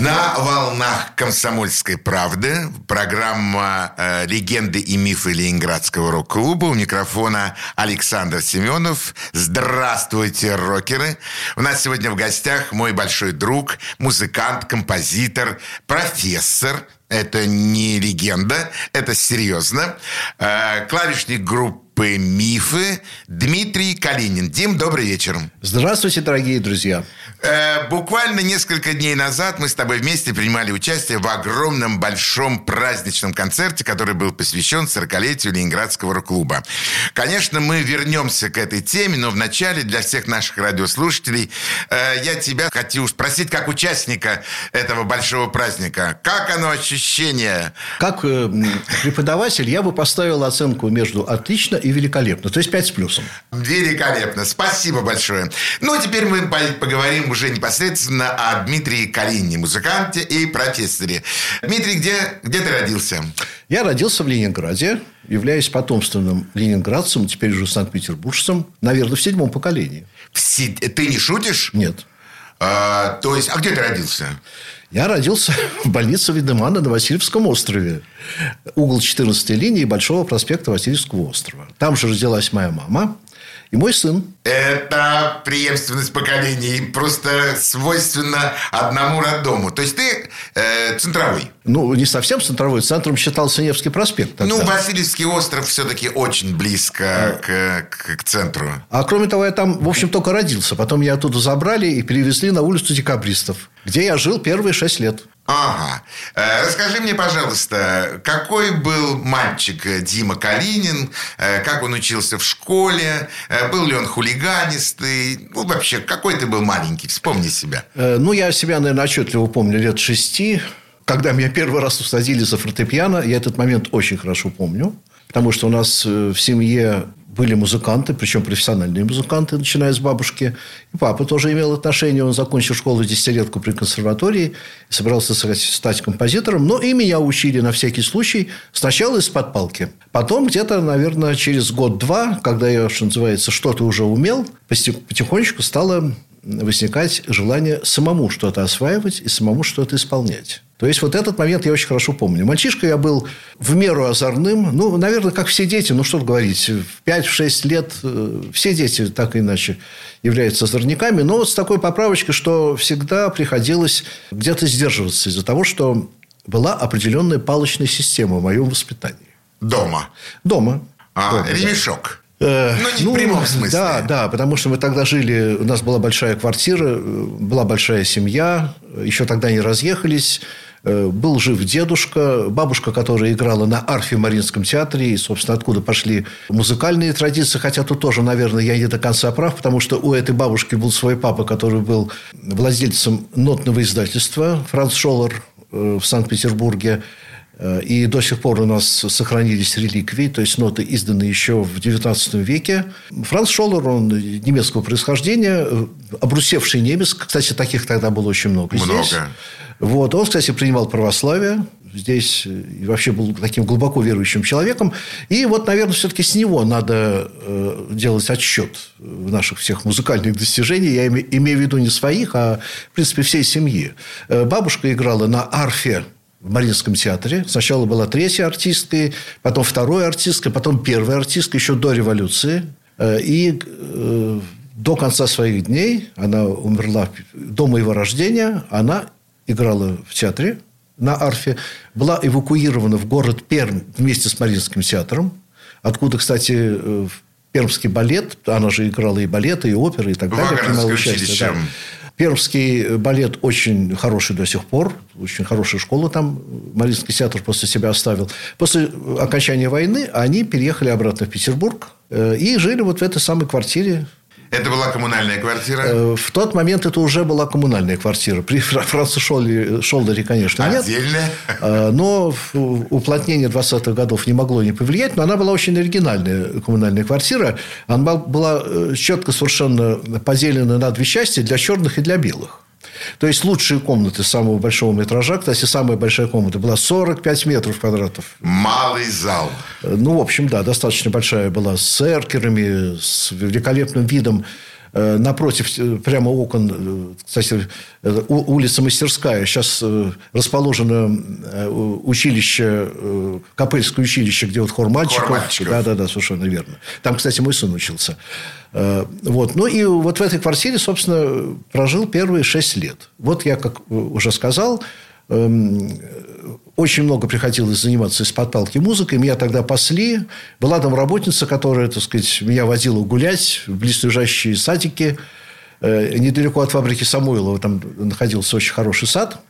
На волнах «Комсомольской правды» программа э, «Легенды и мифы Ленинградского рок-клуба». У микрофона Александр Семенов. Здравствуйте, рокеры! У нас сегодня в гостях мой большой друг, музыкант, композитор, профессор, это не легенда, это серьезно. Э, клавишник группы «Мифы» Дмитрий Калинин. Дим, добрый вечер. Здравствуйте, дорогие друзья. Э, буквально несколько дней назад мы с тобой вместе принимали участие в огромном большом праздничном концерте, который был посвящен 40-летию Ленинградского рок-клуба. Конечно, мы вернемся к этой теме, но вначале для всех наших радиослушателей э, я тебя хочу спросить, как участника этого большого праздника, как оно ощущение? Как э, преподаватель я бы поставил оценку между отлично и великолепно. То есть 5 с плюсом. Великолепно. Спасибо большое. Ну, а теперь мы поговорим уже непосредственно о Дмитрии Калинине, музыканте и профессоре. Дмитрий, где, где ты родился? Я родился в Ленинграде, являюсь потомственным ленинградцем, теперь уже санкт-петербуржцем, наверное, в седьмом поколении. Все... Ты не шутишь? Нет. А, то есть, а где ты родился? Я родился в больнице Видемана на Васильевском острове. Угол 14 линии Большого проспекта Васильевского острова. Там же родилась моя мама и мой сын. Это преемственность поколений. Просто свойственно одному роддому. То есть, ты э, центровой. Ну, не совсем центровой. Центром считался Невский проспект. Тогда. Ну, Васильевский остров все-таки очень близко к, к, к центру. А кроме того, я там, в общем, только родился. Потом меня оттуда забрали и перевезли на улицу Декабристов, где я жил первые шесть лет. Ага. Э, расскажи мне, пожалуйста, какой был мальчик Дима Калинин, э, как он учился в школе, э, был ли он хулиганистый, ну, вообще, какой ты был маленький, вспомни себя. Ну, я себя, наверное, отчетливо помню лет шести, когда меня первый раз усадили за фортепиано, я этот момент очень хорошо помню, потому что у нас в семье были музыканты, причем профессиональные музыканты, начиная с бабушки. И папа тоже имел отношение. Он закончил школу десятилетку при консерватории, собирался стать композитором. Но и меня учили на всякий случай сначала из-под палки. Потом где-то, наверное, через год-два, когда я, что называется, что-то уже умел, потихонечку стало возникать желание самому что-то осваивать и самому что-то исполнять. То есть, вот этот момент я очень хорошо помню. Мальчишка я был в меру озорным. Ну, наверное, как все дети. Ну, что говорить. В 5-6 лет э, все дети так или иначе являются озорниками. Но вот с такой поправочкой, что всегда приходилось где-то сдерживаться из-за того, что была определенная палочная система в моем воспитании. Дома? Дома. А, Дома, ремешок? Да. Ну, не ну, в прямом смысле. Да, да, потому что мы тогда жили, у нас была большая квартира, была большая семья, еще тогда не разъехались. Э, был жив дедушка, бабушка, которая играла на арфе в Мариинском театре, и, собственно, откуда пошли музыкальные традиции, хотя тут тоже, наверное, я не до конца прав, потому что у этой бабушки был свой папа, который был владельцем нотного издательства, Франц Шоллер э, в Санкт-Петербурге, и до сих пор у нас сохранились реликвии, то есть ноты изданы еще в XIX веке. Франц Шоллер, он немецкого происхождения, обрусевший немец. Кстати, таких тогда было очень много, много. здесь. Вот. Он, кстати, принимал православие. Здесь и вообще был таким глубоко верующим человеком. И вот, наверное, все-таки с него надо э, делать отсчет наших всех музыкальных достижений. Я имею в виду не своих, а, в принципе, всей семьи. Э, бабушка играла на арфе в Мариинском театре. Сначала была третья артисткой, потом второй артисткой, потом первая артистка, еще до революции. Э, и э, до конца своих дней, она умерла до моего рождения, она играла в театре на арфе, была эвакуирована в город Пермь вместе с Мариинским театром, откуда, кстати, э, пермский балет, она же играла и балеты, и оперы, и так далее, принимала участие. Да. Пермский балет очень хороший до сих пор, очень хорошая школа там, Мариинский театр после себя оставил. После окончания войны они переехали обратно в Петербург э, и жили вот в этой самой квартире это была коммунальная квартира? Э, в тот момент это уже была коммунальная квартира. При Франце Шолдере, конечно, нет. Отдельная? Э, но уплотнение 20-х годов не могло не повлиять. Но она была очень оригинальная коммунальная квартира. Она была э, четко совершенно поделена на две части для черных и для белых. То есть лучшие комнаты самого большого метража. Кстати, самая большая комната была 45 метров квадратов. Малый зал. Ну, в общем, да, достаточно большая была с эркерами, с великолепным видом Э, напротив, э, прямо окон, э, кстати, улица Мастерская, сейчас расположено училище, Копыльское училище, где вот хор мальчиков. Хор мальчиков. Да, да, да, совершенно верно. Там, кстати, мой сын учился. Вот. Ну, и вот в этой квартире, собственно, прожил первые шесть лет. Вот я, как уже сказал, эм, очень много приходилось заниматься из-под палки музыкой. Меня тогда пасли. Была там работница, которая, так сказать, меня водила гулять в близлежащие садики. Э, недалеко от фабрики Самойлова там находился очень хороший сад –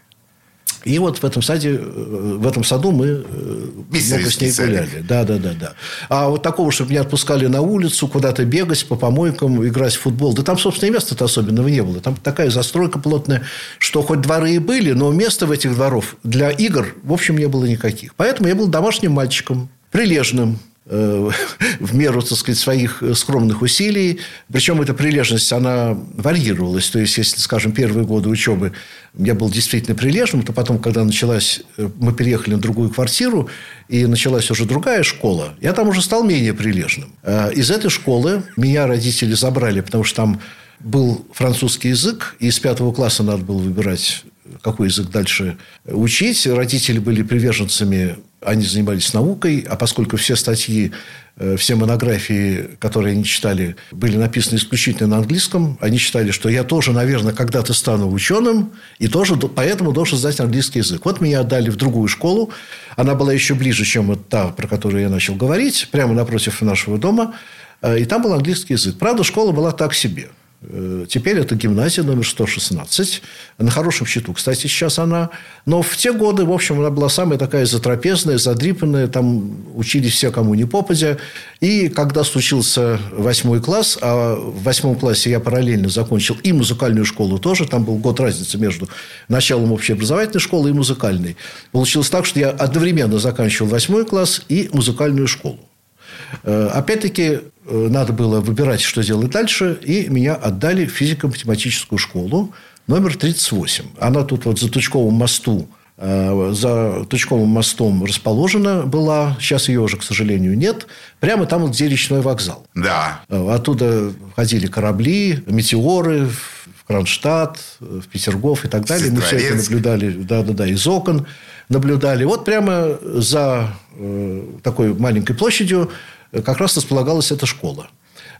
и вот в этом саде, э, в этом саду мы э, много с ней гуляли. Да, да, да, да. А вот такого, чтобы меня отпускали на улицу, куда-то бегать по помойкам, играть в футбол. Да там, собственно, и места-то особенного не было. Там такая застройка плотная, что хоть дворы и были, но места в этих дворов для игр, в общем, не было никаких. Поэтому я был домашним мальчиком, прилежным, в меру, так сказать, своих скромных усилий. Причем эта прилежность, она варьировалась. То есть, если, скажем, первые годы учебы я был действительно прилежным, то потом, когда началась... Э, мы переехали на другую квартиру, и началась уже другая школа, я там уже стал менее прилежным. Э, из этой школы меня родители забрали, потому что там был французский язык, и с пятого класса надо было выбирать какой язык дальше учить. Родители были приверженцами, они занимались наукой, а поскольку все статьи, э, все монографии, которые они читали, были написаны исключительно на английском, они считали, что я тоже, наверное, когда-то стану ученым, и тоже поэтому должен знать английский язык. Вот меня отдали в другую школу. Она была еще ближе, чем вот та, про которую я начал говорить, прямо напротив нашего дома. Э, и там был английский язык. Правда, школа была так себе – теперь это гимназия номер 116. На хорошем счету, кстати, сейчас она. Но в те годы, в общем, она была самая такая затрапезная, задрипанная. Там учились все, кому не попадя. И когда случился восьмой класс, а в восьмом классе я параллельно закончил и музыкальную школу тоже. Там был год разницы между началом общеобразовательной школы и музыкальной. Получилось так, что я одновременно заканчивал восьмой класс и музыкальную школу. Э, опять-таки, э, надо было выбирать, что делать дальше, и меня отдали в физико-математическую школу номер 38. Она тут вот за Тучковым мосту э, за Тучковым мостом расположена была. Сейчас ее уже, к сожалению, нет. Прямо там, где речной вокзал. Да. Оттуда ходили корабли, метеоры Кронштадт, в Петергоф и так далее. Мы все это наблюдали да-да-да, из окон наблюдали. Вот прямо за э, такой маленькой площадью как раз располагалась эта школа.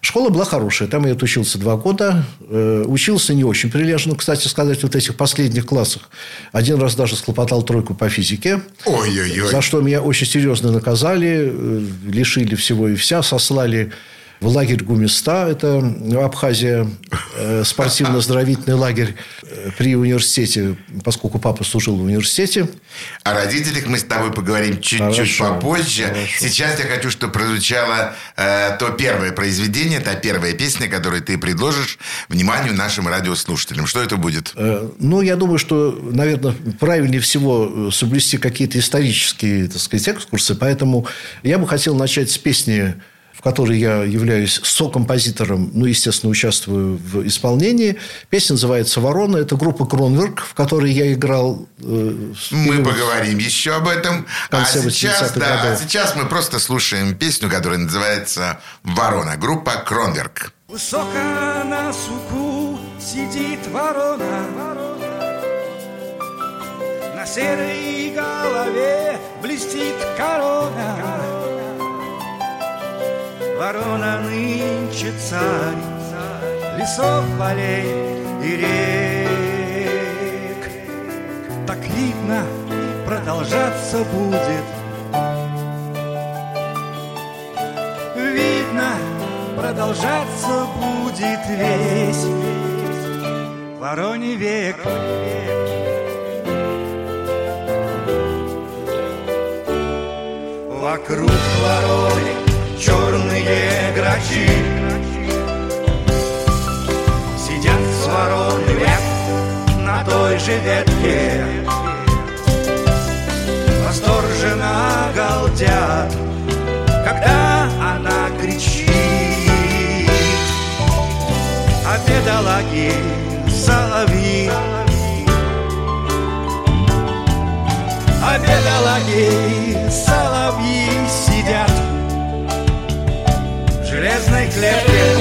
Школа была хорошая. Там я отучился два года. Э, учился не очень прилежно. Кстати сказать, вот в этих последних классах один раз даже схлопотал тройку по физике. Ой-ой-ой. За что меня очень серьезно наказали. Э, лишили всего и вся. Сослали в лагерь Гумиста, это Абхазия, э, спортивно-оздоровительный лагерь э, при университете, поскольку папа служил в университете. О родителях мы с тобой поговорим чуть-чуть попозже. Хорошо. Сейчас я хочу, чтобы прозвучало э, то первое произведение, та первая песня, которую ты предложишь вниманию нашим радиослушателям. Что это будет? Э, ну, я думаю, что, наверное, правильнее всего э, соблюсти какие-то исторические, так сказать, экскурсы. Поэтому я бы хотел начать с песни в которой я являюсь сокомпозитором, ну, естественно, участвую в исполнении. Песня называется «Ворона». Это группа «Кронверк», в которой я играл. Э, мы поговорим еще об этом. А сейчас, да, а сейчас мы просто слушаем песню, которая называется «Ворона». Группа «Кронверк». Высоко на суку сидит ворона, На серой голове блестит корона. Ворона нынче царь Лесов, полей и рек. Так видно, продолжаться будет. Видно, продолжаться будет весь. Вороний век. Вокруг вороны черные грачи. Сидят с вороны век на той же ветке. Восторженно галдят, когда она кричит. А бедолаги соловьи А бедолаги соловьи left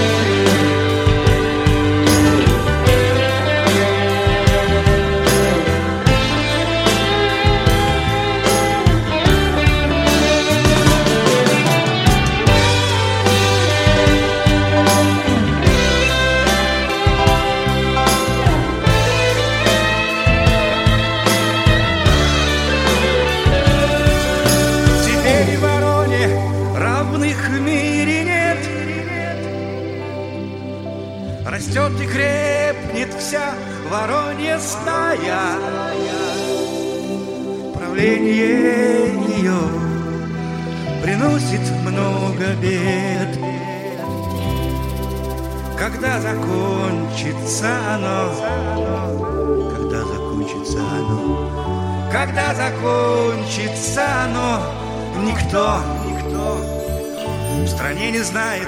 стая Правление ее приносит много бед. Когда закончится оно? Когда закончится оно? Когда закончится оно, никто, никто в стране не знает.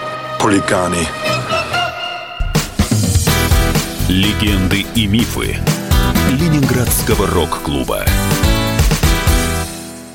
Хулиганы. Легенды и мифы Ленинградского рок-клуба.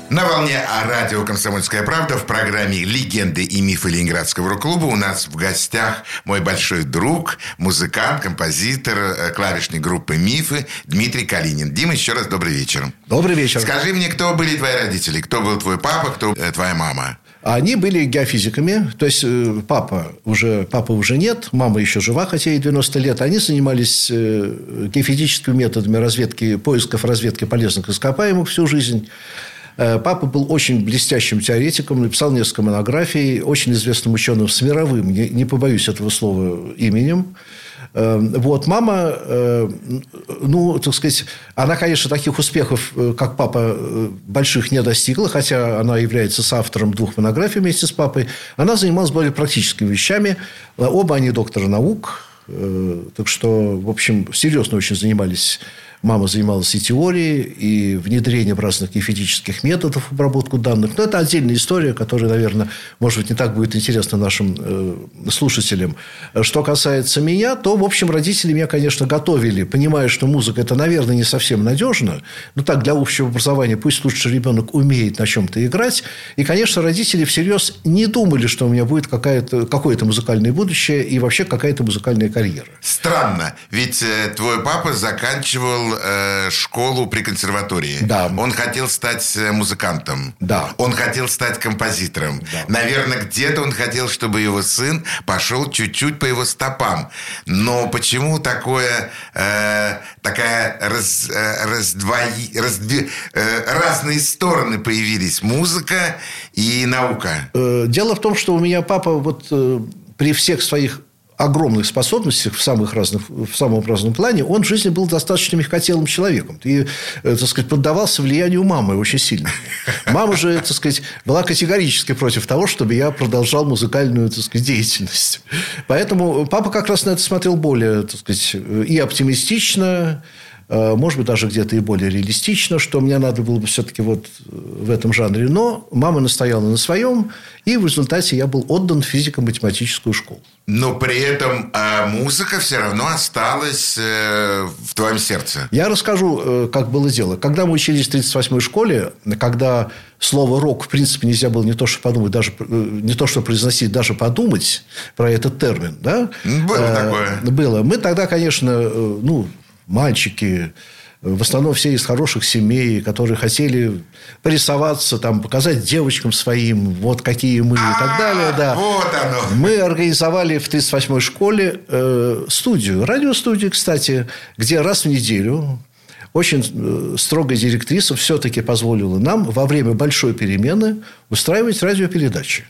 На волне а радио «Комсомольская правда» в программе «Легенды и мифы Ленинградского рок-клуба» у нас в гостях мой большой друг, музыкант, композитор э, клавишной группы «Мифы» Дмитрий Калинин. Дима, еще раз добрый вечер. Добрый вечер. Скажи мне, кто были твои родители? Кто был твой папа, кто э, твоя мама? Они были геофизиками, то есть э, папа уже, папы уже нет, мама еще жива, хотя ей 90 лет. Они занимались э, геофизическими методами разведки, поисков разведки полезных ископаемых всю жизнь. Э, Папа был очень блестящим теоретиком, написал несколько монографий, очень известным ученым с мировым, не, не побоюсь этого слова, именем. Э, Вот, мама, э, ну, так сказать, она, конечно, таких успехов, э, как папа, э, больших не достигла, хотя она является соавтором двух монографий вместе с папой. Она занималась более практическими вещами. Оба они докторы наук, так что, в общем, серьезно очень занимались Мама занималась и теорией, и внедрением разных геофизических методов обработку данных. Но это отдельная история, которая, наверное, может быть, не так будет интересна нашим э, слушателям. Что касается меня, то, в общем, родители меня, конечно, готовили, понимая, что музыка – это, наверное, не совсем надежно. Но так, для общего образования пусть лучше ребенок умеет на чем-то играть. И, конечно, родители всерьез не думали, что у меня будет какое-то музыкальное будущее и вообще какая-то музыкальная карьера. Странно, ведь э, твой папа заканчивал э, школу при консерватории. Да. Он хотел стать э, музыкантом. Да. Он хотел стать композитором. Да. Наверное, где-то он хотел, чтобы его сын пошел чуть-чуть по его стопам. Но почему такое, э, такая раз, э, раздвои- раздви- э, разные стороны появились? Музыка и наука. Э, Дело в том, что у меня папа вот э, при всех своих огромных способностях в самых разных, в самом разном плане, он в жизни был достаточно мягкотелым человеком. И, э, так сказать, поддавался влиянию мамы очень сильно. Мама же, так сказать, была категорически против того, чтобы я продолжал музыкальную, так сказать, деятельность. Поэтому папа как раз на это смотрел более, так сказать, и оптимистично, Э, может быть, даже где-то и более реалистично, что мне надо было бы все-таки вот э, в этом жанре. Но мама настояла на своем, и в результате я был отдан в физико-математическую школу. Но при этом э, музыка все равно осталась э, в твоем сердце. Я расскажу, э, как было дело. Когда мы учились в 38-й школе, когда слово «рок» в принципе нельзя было не то, что подумать, даже э, не то, что произносить, даже подумать про этот термин. Да? Было э, такое. Было. Мы тогда, конечно, э, ну, мальчики, в основном все из хороших семей, которые хотели порисоваться, там, показать девочкам своим, вот какие мы и так далее. Да. Вот оно. Мы организовали в 38-й школе э, студию, радиостудию, кстати, где раз в неделю очень э, строгая директриса все-таки позволила нам во время большой перемены устраивать радиопередачи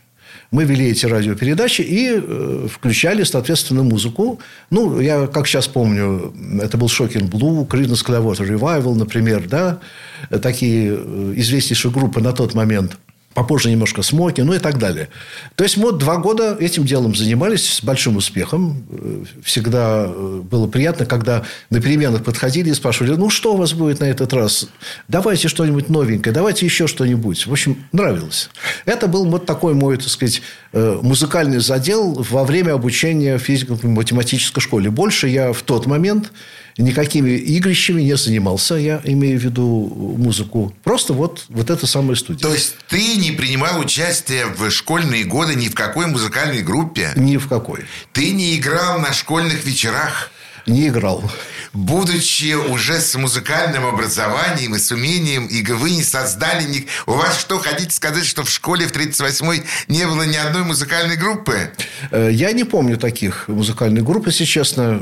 мы вели эти радиопередачи и э, включали, соответственно, музыку. Ну, я, как сейчас помню, это был Shocking Blue, Creedence Clearwater Revival, например, да, такие э, известнейшие группы на тот момент – попозже немножко смоки, ну и так далее. То есть, мы два года этим делом занимались с большим успехом. Всегда э, было приятно, когда на переменах подходили и спрашивали, ну, что у вас будет на этот раз? Давайте что-нибудь новенькое, давайте еще что-нибудь. В общем, нравилось. Это был вот такой мой, так сказать, э, музыкальный задел во время обучения в физико-математической школе. Больше я в тот момент никакими игрищами не занимался, я имею в виду музыку. Просто вот, вот эта самая студия. То есть, ты не принимал участие в школьные годы ни в какой музыкальной группе? Ни в какой. Ты не играл на школьных вечерах? Не играл будучи уже с музыкальным образованием и с умением, и вы не создали... Ни... У вас что, хотите сказать, что в школе в 38-й не было ни одной музыкальной группы? Э, я не помню таких музыкальных групп, если честно.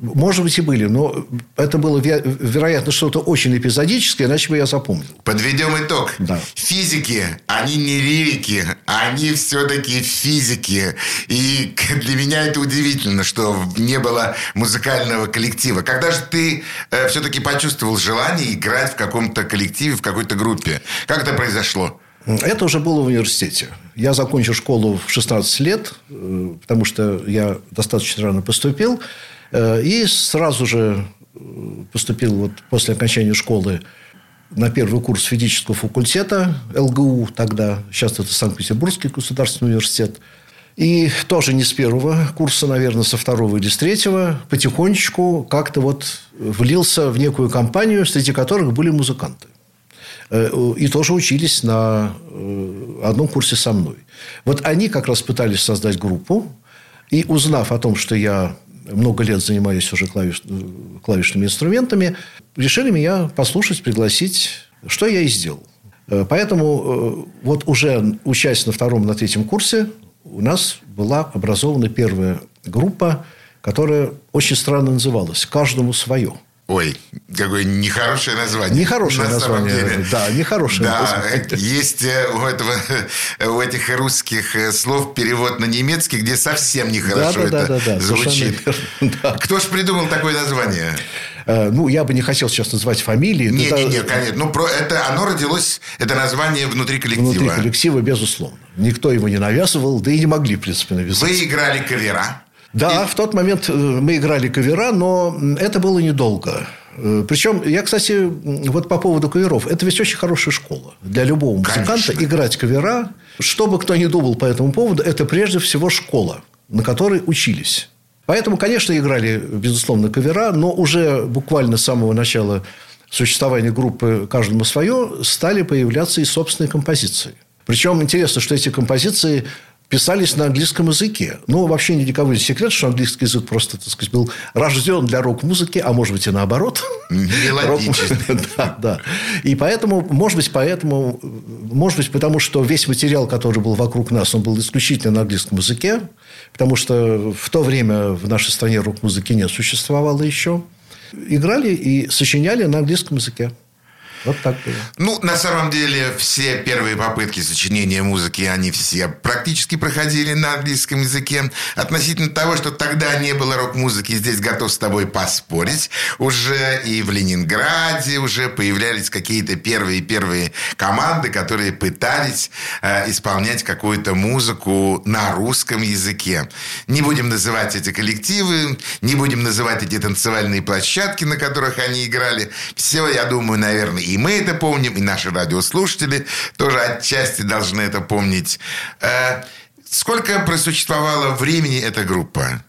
Может быть, и были, но это было, вероятно, что-то очень эпизодическое, иначе бы я запомнил. Подведем итог. Да. Физики, они не лирики, они все-таки физики. И для меня это удивительно, что не было музыкального коллектива. Когда же ты э, все-таки почувствовал желание играть в каком-то коллективе, в какой-то группе? Как это произошло? Это уже было в университете. Я закончил школу в 16 лет, э, потому что я достаточно рано поступил. Э, и сразу же э, поступил вот после окончания школы на первый курс физического факультета ЛГУ тогда. Сейчас это Санкт-Петербургский государственный университет. И тоже не с первого курса, наверное, со второго или с третьего, потихонечку как-то вот влился в некую компанию, среди которых были музыканты. Э, и тоже учились на э, одном курсе со мной. Вот они как раз пытались создать группу. И узнав о том, что я много лет занимаюсь уже клавиш, клавишными инструментами, решили меня послушать, пригласить, что я и сделал. Э, поэтому вот уже учась на втором, на третьем курсе, у нас была образована первая группа, которая очень странно называлась «Каждому свое». Ой, какое нехорошее название. Нехорошее на название. Самом деле. Да, нехорошее. Да, название. есть э, у, этого, у этих русских э, слов перевод на немецкий, где совсем нехорошо да, да, это да, да, да, звучит. Да. Кто ж придумал такое название? Э, ну, я бы не хотел сейчас назвать фамилии. Нет, нет, нет, конечно. Ну, про это, оно родилось, это название внутри коллектива. Внутри коллектива, безусловно. Никто его не навязывал, да и не могли, в принципе, навязать. Вы играли кавера? Да, и... в тот момент э, мы играли кавера, но это было недолго. Э, Причем, я, кстати, вот по поводу каверов, это ведь очень хорошая школа. Для любого музыканта Конечно. играть кавера, что бы кто ни думал по этому поводу, это прежде всего школа, на которой учились. Поэтому, конечно, играли, безусловно, кавера, но уже буквально с самого начала существования группы «Каждому свое» стали появляться и собственные композиции. Причем интересно, что эти композиции писались на английском языке. Ну, вообще ни кого не секрет, что английский язык просто, так сказать, был рожден для рок-музыки, а может быть и наоборот. Да, да. И поэтому, может быть, поэтому, может быть, потому что весь материал, который был вокруг нас, он был исключительно на английском языке, потому что в то время в нашей стране рок-музыки не существовало еще. Играли и сочиняли на английском языке. Вот так было. Ну, на самом деле, все первые попытки сочинения музыки, они все практически проходили на английском языке. Относительно того, что тогда не было рок-музыки, здесь готов с тобой поспорить. Уже и в Ленинграде уже появлялись какие-то первые-первые команды, которые пытались э, исполнять какую-то музыку на русском языке. Не будем называть эти коллективы, не будем называть эти танцевальные площадки, на которых они играли. Все, я думаю, наверное, и мы это помним, и наши радиослушатели тоже отчасти должны это помнить. Э, сколько просуществовала времени эта группа?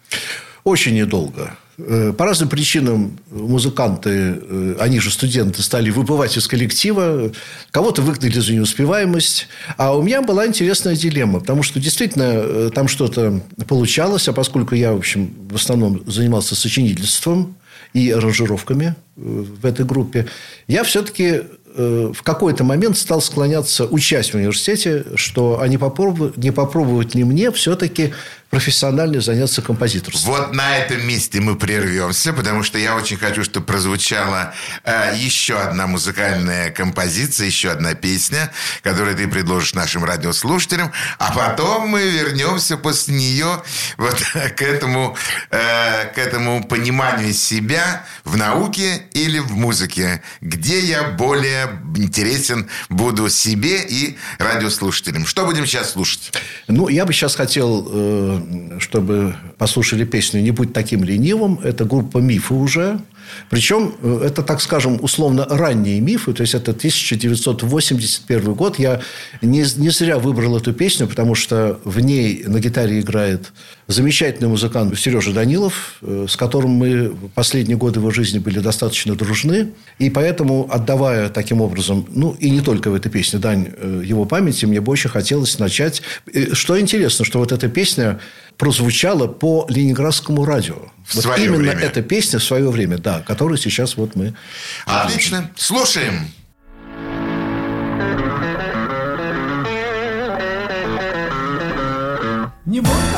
Очень недолго. Э, по разным причинам музыканты, э, они же студенты, стали выплывать из коллектива. Кого-то выгнали за неуспеваемость. А у меня была интересная дилемма. Потому что действительно там что-то получалось. А поскольку я, в общем, в основном занимался сочинительством и аранжировками в этой группе, я все-таки в какой-то момент стал склоняться, учась в университете, что не попробовать, не попробовать ли мне все-таки профессионально заняться композиторством. Вот на этом месте мы прервемся, потому что я очень хочу, чтобы прозвучала э, еще одна музыкальная композиция, еще одна песня, которую ты предложишь нашим радиослушателям, а потом мы вернемся после нее вот к этому, э, к этому пониманию себя в науке или в музыке, где я более интересен буду себе и радиослушателям. Что будем сейчас слушать? Ну, я бы сейчас хотел э, чтобы послушали песню «Не будь таким ленивым». Это группа «Мифы» уже. Причем э, это, так скажем, условно ранние мифы. То есть, это 1981 год. Я не, не зря выбрал эту песню, потому что в ней на гитаре играет замечательный музыкант Сережа Данилов, э, с которым мы последние годы его жизни были достаточно дружны. И поэтому, отдавая таким образом, ну, и не только в этой песне, дань э, его памяти, мне бы очень хотелось начать. Что интересно, что вот эта песня прозвучала по ленинградскому радио. В вот свое именно время. эта песня в свое время, да, которую сейчас вот мы... Отлично. Слушаем. Не будь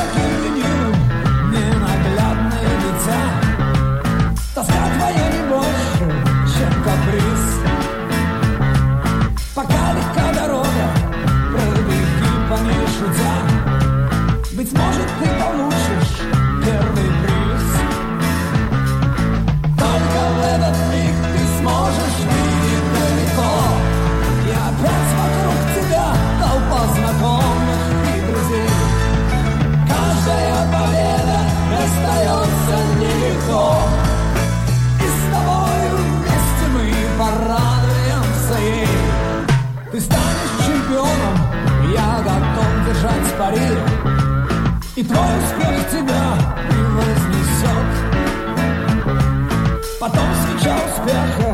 И твой успех тебя превознесет Потом свеча успеха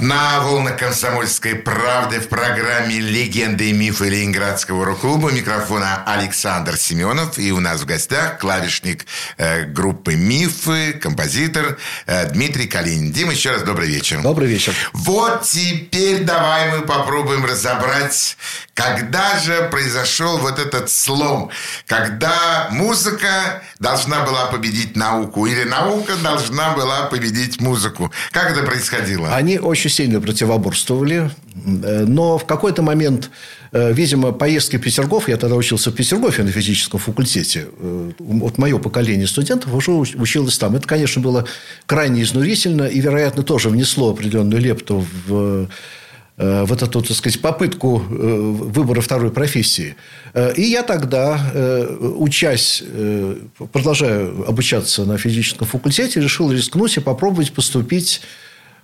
На волнах комсомольской правды в программе «Легенды и мифы Ленинградского рок-клуба» микрофона Александр Семенов. И у нас в гостях клавишник э, группы «Мифы», композитор э, Дмитрий Калинин. Дим, еще раз добрый вечер. Добрый вечер. Вот теперь давай мы попробуем разобрать, когда же произошел вот этот слом, когда музыка должна была победить науку или наука должна была победить музыку. Как это происходило? Они очень сильно противоборствовали, э, но в какой-то момент, э, видимо, поездки в Петергоф, я тогда учился в Петергофе на физическом факультете, э, вот мое поколение студентов уже училось там. Это, конечно, было крайне изнурительно и, вероятно, тоже внесло определенную лепту в в эту, так сказать, попытку выбора второй профессии. И я тогда, учась, продолжая обучаться на физическом факультете, решил рискнуть и попробовать поступить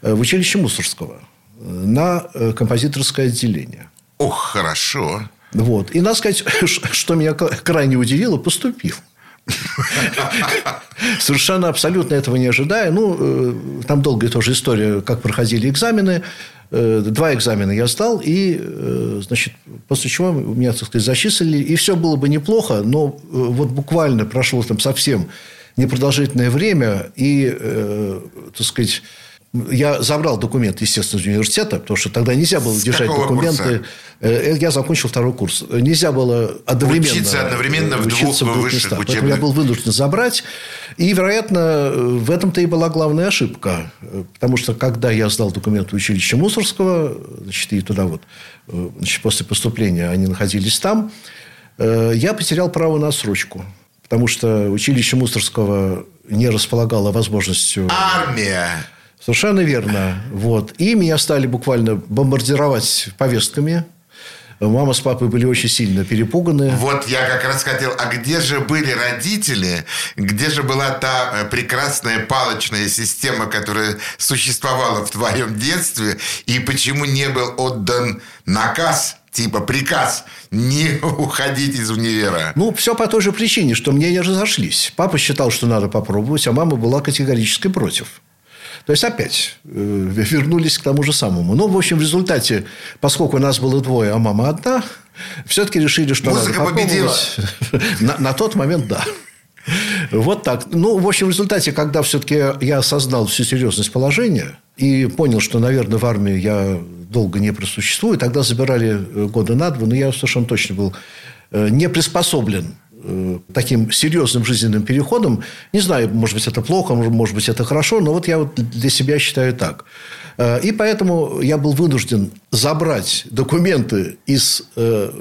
в училище Мусорского на композиторское отделение. Ох, хорошо. Вот. И надо сказать, что меня крайне удивило, поступил. Совершенно абсолютно этого не ожидая. Ну, там долгая тоже история, как проходили экзамены. Два экзамена я сдал, и, значит, после чего меня, так сказать, зачислили. И все было бы неплохо, но вот буквально прошло там совсем непродолжительное время, и, так сказать, я забрал документы, естественно, из университета, потому что тогда нельзя было С держать документы. Курса? Я закончил второй курс. Нельзя было одновременно учиться одновременно в двух, в двух местах. учебных. Поэтому я был вынужден забрать. И, вероятно, в этом-то и была главная ошибка. Потому что, когда я сдал документы в училище Мусорского, значит, и туда вот, значит, после поступления они находились там, я потерял право на отсрочку. Потому что училище Мусорского не располагало возможностью... Армия! Совершенно верно. Вот. И меня стали буквально бомбардировать повестками. Мама с папой были очень сильно перепуганы. Вот я как раз хотел, а где же были родители, где же была та прекрасная палочная система, которая существовала в твоем детстве, и почему не был отдан наказ типа приказ не уходить из универа. Ну, все по той же причине, что мне не разошлись. Папа считал, что надо попробовать, а мама была категорически против. То есть, опять э, вернулись к тому же самому. Ну, в общем, в результате, поскольку нас было двое, а мама одна, все-таки решили, что Музыка победила. на, на тот момент, да. Вот так. Ну, в общем, в результате, когда все-таки я осознал всю серьезность положения и понял, что, наверное, в армии я долго не просуществую, тогда забирали года на два, но я совершенно точно был не приспособлен таким серьезным жизненным переходом. Не знаю, может быть, это плохо, может быть, это хорошо, но вот я вот для себя считаю так. И поэтому я был вынужден забрать документы из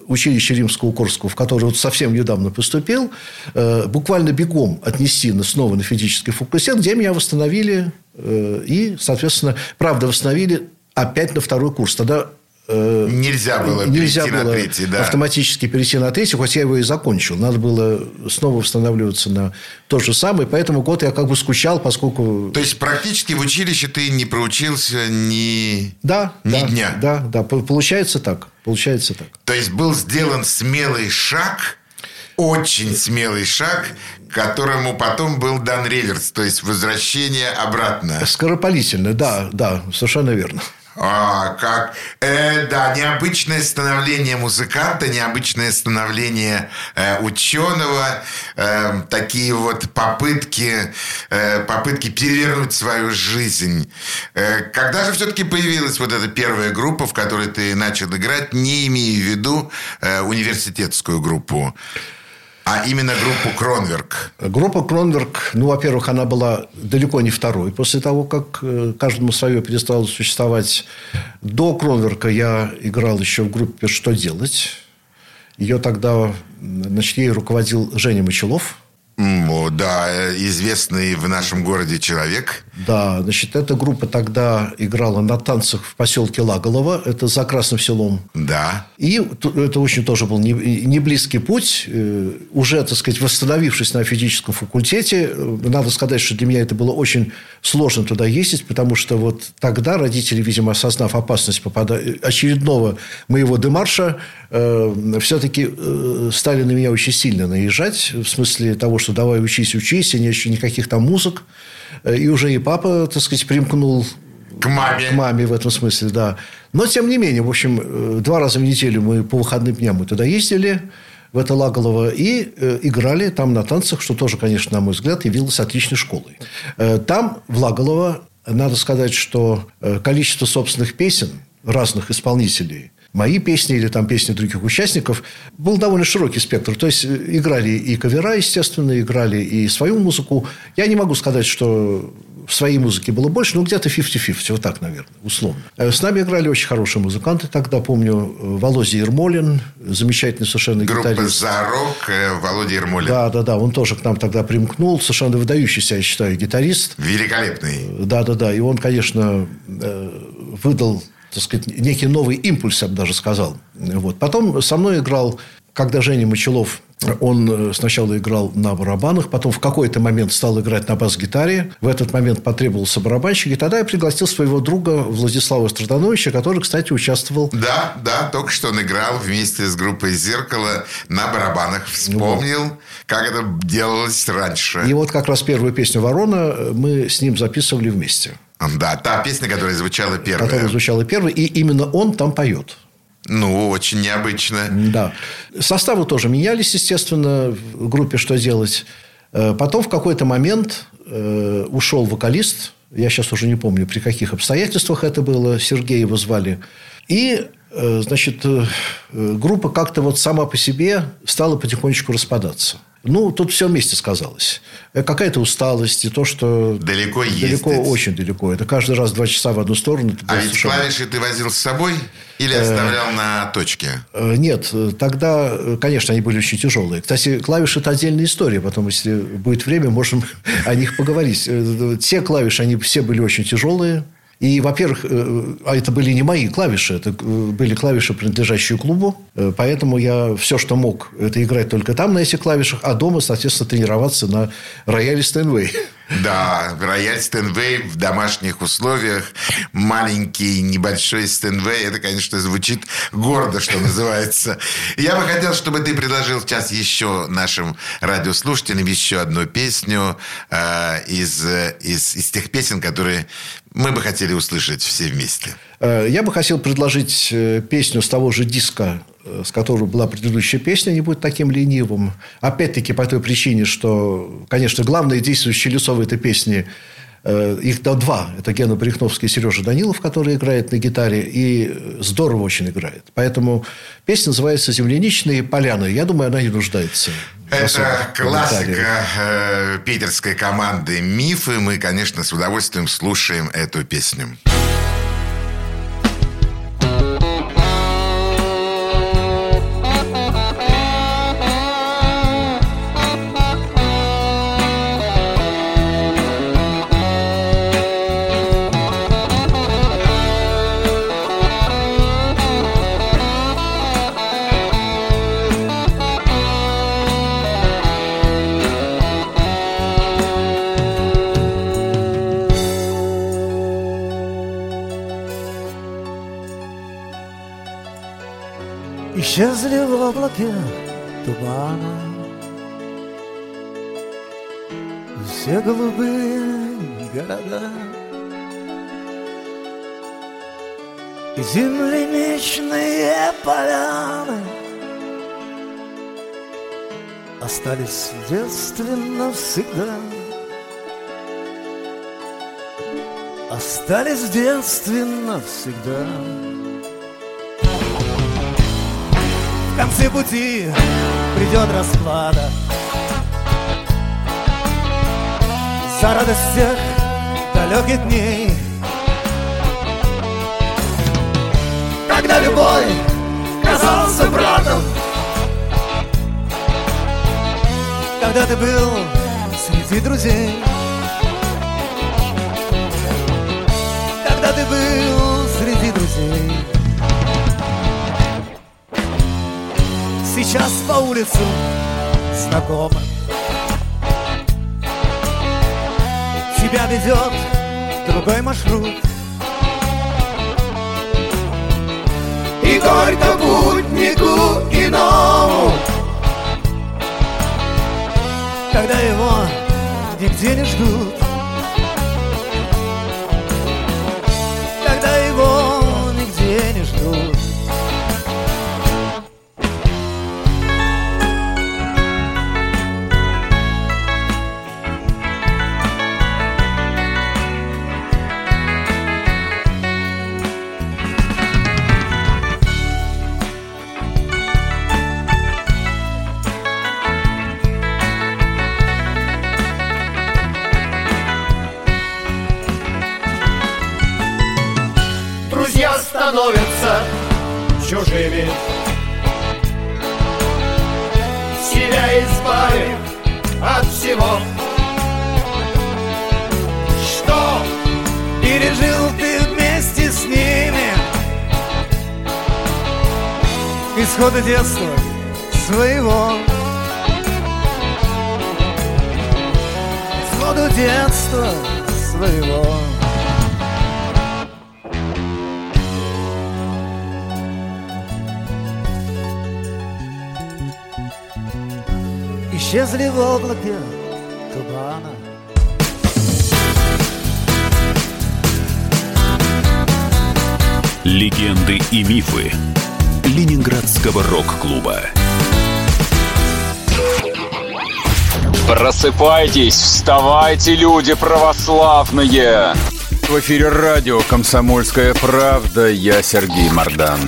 училища Римского Корского, в которое вот совсем недавно поступил, буквально бегом отнести снова на физический факультет, где меня восстановили и, соответственно, правда, восстановили опять на второй курс. Тогда Нельзя было Нельзя перейти было на третий, да. автоматически перейти на третий, хоть я его и закончил. Надо было снова восстанавливаться на тот же самый. Поэтому год я как бы скучал, поскольку... То есть, практически в училище ты не проучился ни, да, ни да, дня. Да, да, получается так. Получается так. То есть, был сделан смелый шаг, очень смелый шаг, которому потом был дан реверс, то есть возвращение обратно. Скоропалительно, да, да, совершенно верно. А, как? Э, да, необычное становление музыканта, необычное становление э, ученого, э, такие вот попытки, э, попытки перевернуть свою жизнь. Э, когда же все-таки появилась вот эта первая группа, в которой ты начал играть, не имея в виду э, университетскую группу? А именно группу Кронверк. Группа Кронверк, ну, во-первых, она была далеко не второй после того, как э, каждому свое перестало существовать. До Кронверка я играл еще в группе «Что делать?». Ее тогда, значит, ей руководил Женя Мочелов. Да, э, известный в нашем городе человек. Да, значит, эта группа тогда играла на танцах в поселке Лаголово, это за Красным селом. Да. И это очень тоже был не, не близкий путь. Э, уже, так сказать, восстановившись на физическом факультете, э, надо сказать, что для меня это было очень сложно туда ездить, потому что вот тогда родители, видимо, осознав опасность попада... очередного моего демарша, э, все-таки э, стали на меня очень сильно наезжать, в смысле того, что давай учись, учись, и нет никаких там музык. Э, и уже и папа, так сказать, примкнул к маме. К маме в этом смысле, да. Но, тем не менее, в общем, э, два раза в неделю мы по выходным дням мы туда ездили, это Лаголово, и э, играли там на танцах, что тоже, конечно, на мой взгляд, явилось отличной школой. Э, там, в Лаголово, надо сказать, что э, количество собственных песен разных исполнителей – мои песни или там песни других участников, был довольно широкий спектр. То есть, играли и кавера, естественно, играли и свою музыку. Я не могу сказать, что в своей музыке было больше, но где-то 50-50, вот так, наверное, условно. Э, с нами играли очень хорошие музыканты. Тогда, помню, э, Володя Ермолин, замечательный совершенно Группа гитарист. «Зарок», Володя Ермолин. Да, да, да, он тоже к нам тогда примкнул. Совершенно выдающийся, я считаю, гитарист. Великолепный. Да, да, да. И он, конечно, выдал так сказать, некий новый импульс, я бы даже сказал. Вот. Потом со мной играл, когда Женя Мочелов он э, сначала играл на барабанах, потом в какой-то момент стал играть на бас-гитаре. В этот момент потребовался барабанщик. И тогда я пригласил своего друга Владислава Страдановича, который, кстати, участвовал... Да, да, только что он играл вместе с группой «Зеркало» на барабанах. Вспомнил, вот. как это делалось раньше. И вот как раз первую песню «Ворона» мы с ним записывали вместе. Да, та песня, которая звучала первая. Которая звучала первой, и именно он там поет. Ну, очень необычно. Да. Составы тоже менялись, естественно, в группе «Что делать?». Э, потом в какой-то момент э, ушел вокалист. Я сейчас уже не помню, при каких обстоятельствах это было. Сергея его звали. И, э, значит, группа как-то вот сама по себе стала потихонечку распадаться. Ну, тут все вместе сказалось. Э, какая-то усталость и то, что... Далеко ездить. Далеко, очень далеко. Это каждый раз два часа в одну сторону. А ведь совершенно... клавиши ты возил с собой или оставлял на точке? Э, нет. Тогда, конечно, они были очень тяжелые. Кстати, клавиши – это отдельная история. Потом, если будет время, можем о них поговорить. Э, те клавиши, они все были очень тяжелые. И, во-первых, э, а это были не мои клавиши, это э, были клавиши, принадлежащие клубу. Э, поэтому я все, что мог, это играть только там на этих клавишах, а дома, соответственно, тренироваться на рояле Стэнвей. Да, рояль Стэнвей в домашних условиях. Маленький, небольшой Стэнвей. Это, конечно, звучит гордо, что называется. Я бы хотел, чтобы ты предложил сейчас еще нашим радиослушателям еще одну песню э, из, из, из тех песен, которые мы бы хотели услышать все вместе. Э, я бы хотел предложить э, песню с того же диска, э, с которой была предыдущая песня, не будет таким ленивым. Опять-таки по той причине, что, конечно, главное действующее лицо в этой песне их да, два. Это Гена Брехновский и Сережа Данилов, который играет на гитаре. И здорово очень играет. Поэтому песня называется «Земляничные поляны». Я думаю, она не нуждается. Это классика э, питерской команды «Мифы». Мы, конечно, с удовольствием слушаем эту песню. Остались в детстве навсегда Остались в детстве навсегда В конце пути придет расплата. За радость всех далеких дней. Когда любой казался братом Когда ты был среди друзей. Когда ты был среди друзей. Сейчас по улицу знакомым Тебя ведет другой маршрут. И горько путнику иному Когда его нигде не ждут чужими Себя избавив от всего. Что пережил ты вместе с ними? Исхода детства своего. Исхода детства своего Исчезли в облаке тумана Легенды и мифы Ленинградского рок-клуба. Просыпайтесь, вставайте, люди православные! В эфире радио «Комсомольская правда». Я Сергей Мордан.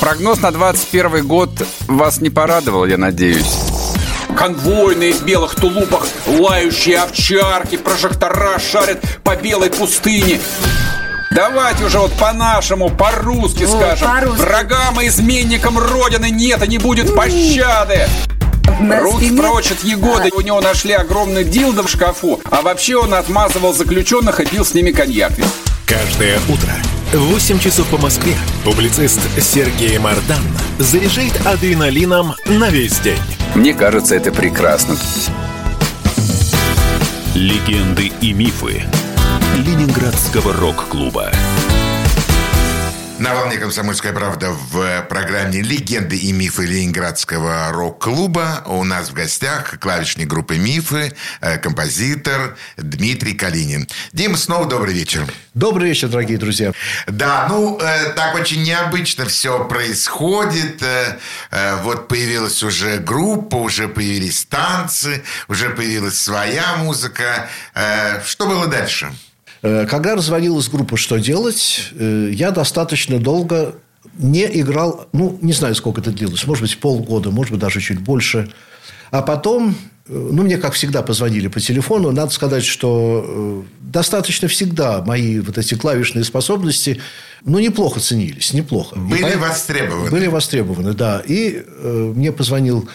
Прогноз на 21 год вас не порадовал, я надеюсь. Конвойные в белых тулупах, лающие овчарки, прожектора шарят по белой пустыне. Давайте уже вот по-нашему, по-русски О, скажем. по-русски. Врагам и изменникам Родины нет и не будет пощады. Рут прочит Егоды. У него нашли огромный дилдо в шкафу. А вообще он отмазывал заключенных и пил с ними коньяк. Каждое утро в 8 часов по Москве публицист Сергей Мардан заряжает адреналином на весь день. Мне кажется, это прекрасно. Легенды и мифы Ленинградского рок-клуба. На волне «Комсомольская правда» в программе «Легенды и мифы Ленинградского рок-клуба» у нас в гостях клавишник группы «Мифы», э, композитор Дмитрий Калинин. Дима, снова добрый вечер. Добрый вечер, дорогие друзья. Да, ну, э, так очень необычно все происходит. Э, э, вот появилась уже группа, уже появились танцы, уже появилась своя музыка. Э, что было дальше? Э, Когда развалилась группа «Что делать?», э, я достаточно долго не играл, ну, не знаю, сколько это длилось, может быть, полгода, может быть, даже чуть больше. А потом, э, ну, мне, как всегда, позвонили по телефону. Надо сказать, что достаточно всегда мои вот эти клавишные способности, ну, неплохо ценились, неплохо. Были поэтому- востребованы. Были востребованы, да. И э, мне позвонил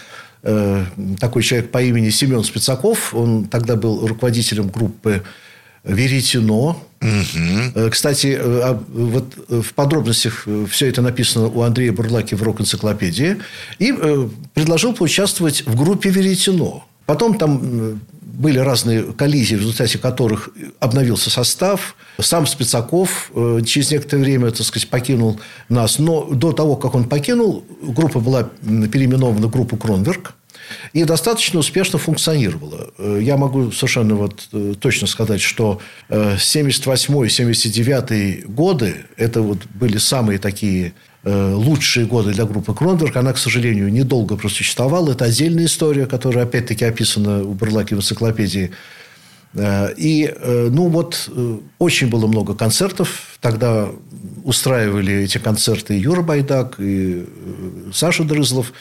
э, такой человек по имени Семен Спицаков. Он тогда был руководителем группы Веретено. Э, Кстати, э, а, вот э, в подробностях все это написано у Андрея Бурлаки в рок-энциклопедии. И предложил поучаствовать в группе Веретено. Потом там были разные коллизии, в результате которых обновился состав. Сам Спицаков э, через некоторое время, так сказать, покинул нас. Но до того, как он покинул, группа была переименована в группу «Кронверк». И достаточно успешно функционировала. Э, Я могу совершенно вот э, точно сказать, что 78-79 годы – это вот были самые такие э, лучшие годы для группы Кронверк. Она, к сожалению, недолго просуществовала. Это отдельная история, которая, опять-таки, описана у Бурлаки в энциклопедии. Э, и, э, ну, вот, э, очень было много концертов. Тогда устраивали эти концерты Юра Байдак, и Саша Дрызлов.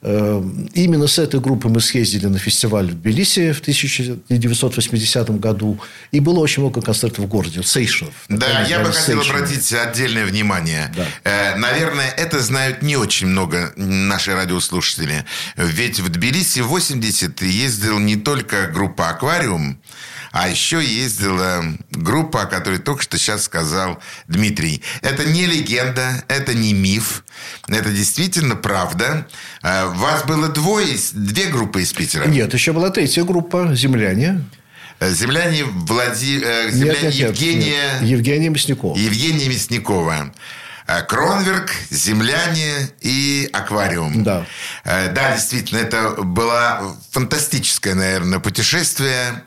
Именно с этой группой мы съездили на фестиваль в Тбилиси в 1980 году. И было очень много концертов в городе, Сейшенов. Да, я бы хотел обратить отдельное внимание. Да. Наверное, это знают не очень много наши радиослушатели. Ведь в Тбилиси в 80 ездил не только группа «Аквариум», а еще ездила группа, о которой только что сейчас сказал Дмитрий. Это не легенда, это не миф. Это действительно правда. А, вас было двое, две группы из Питера. Нет, еще была третья группа «Земляне». Э, земляне, Влади... Э, земляне нет, нет, Евгения... Нет. Евгения Мясникова. Евгения Мясникова. Э, Кронверк, земляне и аквариум. Да. Да, действительно, это было фантастическое, наверное, путешествие.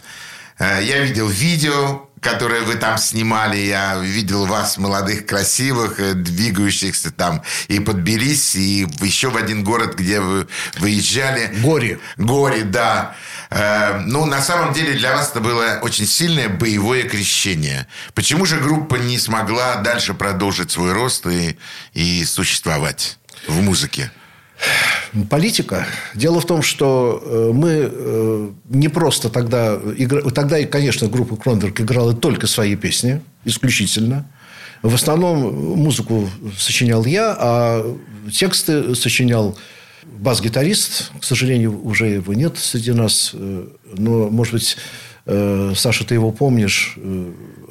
Э, я видел видео, которое вы там снимали. Я видел вас, молодых, красивых, э, двигающихся там и под Тбилиси, и еще в один город, где вы выезжали. Горе. Горе, да. Э, ну, на самом деле для вас это было очень сильное боевое крещение. Почему же группа не смогла дальше продолжить свой рост и, и существовать в музыке? Политика. Дело в том, что э, мы э, не просто тогда... Тогда, конечно, группа Кронберг играла только свои песни, исключительно. В основном музыку сочинял я, а тексты сочинял бас-гитарист. К сожалению, уже его нет среди нас. Э, но, может быть, Саша, ты его помнишь,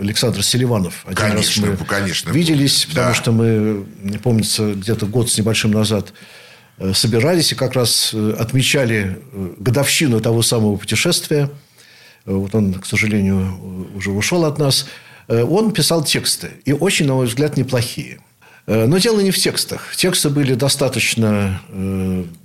Александр Селиванов. Один конечно, раз мы конечно. виделись, потому да. что мы, помнится, где-то год с небольшим назад собирались и как раз э, отмечали э, годовщину того самого путешествия. Вот он, к сожалению, уже ушел от нас. Он писал тексты. И очень, на мой взгляд, неплохие. Но дело не в текстах. Тексты были достаточно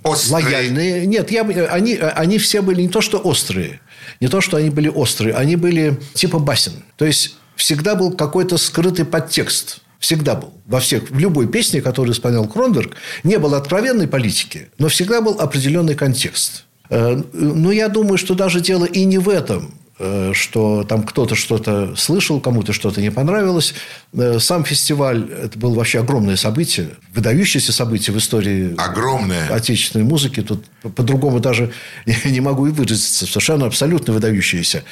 острые. лояльные. Нет, я, они, они все были не то, что острые. Не то, что они были острые. Они были типа басен. То есть, всегда был какой-то скрытый подтекст. Всегда был. Во всех, в любой песне, которую исполнял Кронберг, не было откровенной политики, но всегда был определенный контекст. Э, но я думаю, что даже дело и не в этом э, что там кто-то что-то слышал, кому-то что-то не понравилось. Э, сам фестиваль – это было вообще огромное событие, выдающееся событие в истории огромное. отечественной музыки. Тут по-другому даже не могу и выразиться. Совершенно абсолютно выдающееся.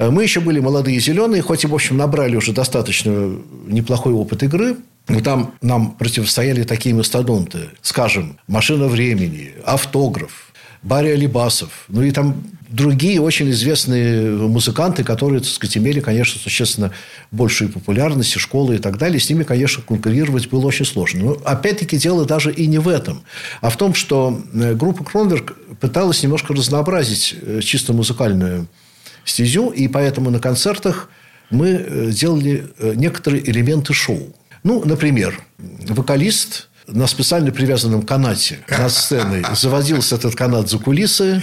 Э, мы еще были молодые зеленые, хоть и, в общем, набрали уже достаточно неплохой опыт игры. Но там нам противостояли такие мастодонты. Скажем, «Машина времени», «Автограф», Барри Алибасов. Ну, и там другие очень известные музыканты, которые, так сказать, имели, конечно, существенно большую популярность, и школы и так далее. С ними, конечно, конкурировать было очень сложно. Но, опять-таки, дело даже и не в этом, а в том, что э, группа Кронберг пыталась немножко разнообразить э, чисто музыкальную стезю, и поэтому на концертах мы э, делали э, некоторые элементы шоу. Ну, например, вокалист на специально привязанном канате над сценой заводился этот канат за кулисы,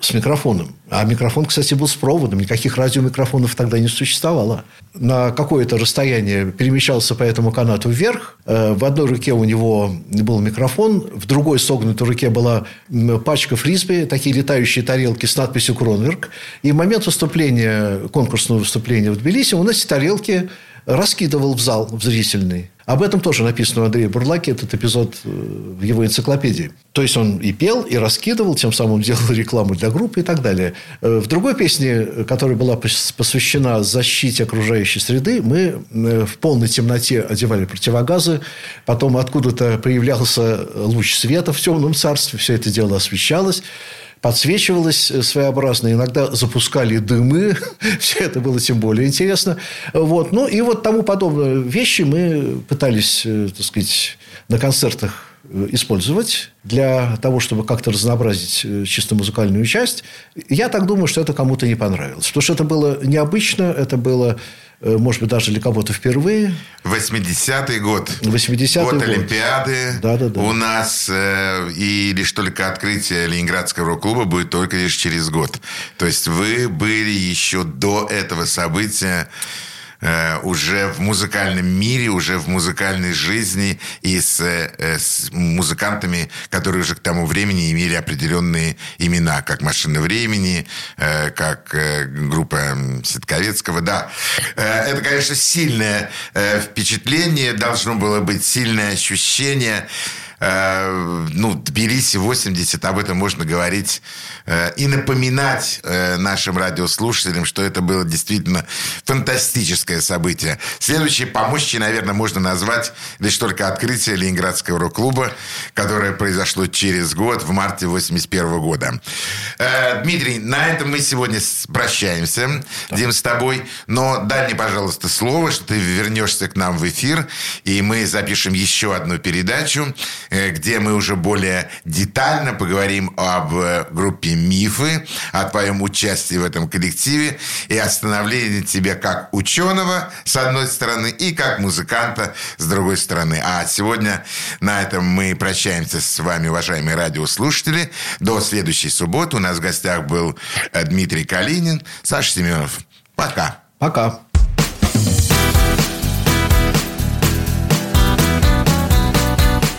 с микрофоном. А микрофон, кстати, был с проводом. Никаких радиомикрофонов тогда не существовало. На какое-то расстояние перемещался по этому канату вверх. Э, в одной руке у него был микрофон, в другой согнутой руке была пачка фрисби, такие летающие тарелки с надписью «Кронверк». И в момент выступления, конкурсного выступления в Тбилиси он эти тарелки раскидывал в зал, в зрительный. Об этом тоже написано у Андрея Бурлаки, этот эпизод э, в его энциклопедии. То есть, он и пел, и раскидывал, тем самым делал рекламу для группы и так далее. Э, в другой песне, которая была посвящена защите окружающей среды, мы э, в полной темноте одевали противогазы, потом откуда-то появлялся луч света в темном царстве, все это дело освещалось подсвечивалось э, своеобразно, иногда запускали дымы, все это было тем более интересно. Вот. Ну, и вот тому подобные вещи мы пытались, э, так сказать, на концертах э, использовать для того, чтобы как-то разнообразить чисто музыкальную часть. Я так думаю, что это кому-то не понравилось. Потому что это было необычно, это было может быть, даже для кого-то впервые. 80-й год. 80-й год. год. Олимпиады. Да, да, да. У нас э, и лишь только открытие Ленинградского рок-клуба будет только лишь через год. То есть, вы были еще до этого события э, уже в музыкальном мире, уже в музыкальной жизни и с, э, с музыкантами, которые уже к тому времени имели определенные имена, как «Машина времени», э, как группа Ситковецкого. Да, это, конечно, сильное впечатление, должно было быть сильное ощущение ну, Тбилиси 80, об этом можно говорить э, и напоминать э, нашим радиослушателям, что это было действительно фантастическое событие. Следующее помощи, наверное, можно назвать лишь только открытие Ленинградского рок-клуба, которое произошло через год, в марте 81 года. Э, Дмитрий, на этом мы сегодня прощаемся, Дим, с тобой, но дай мне, пожалуйста, слово, что ты вернешься к нам в эфир, и мы запишем еще одну передачу, Э, где мы уже более детально поговорим об э, группе «Мифы», о твоем участии в этом коллективе и о становлении тебя как ученого, с одной стороны, и как музыканта, с другой стороны. А сегодня на этом мы прощаемся с вами, уважаемые радиослушатели. До следующей субботы. У нас в гостях был э, Дмитрий Калинин, Саша Семенов. Пока. Пока.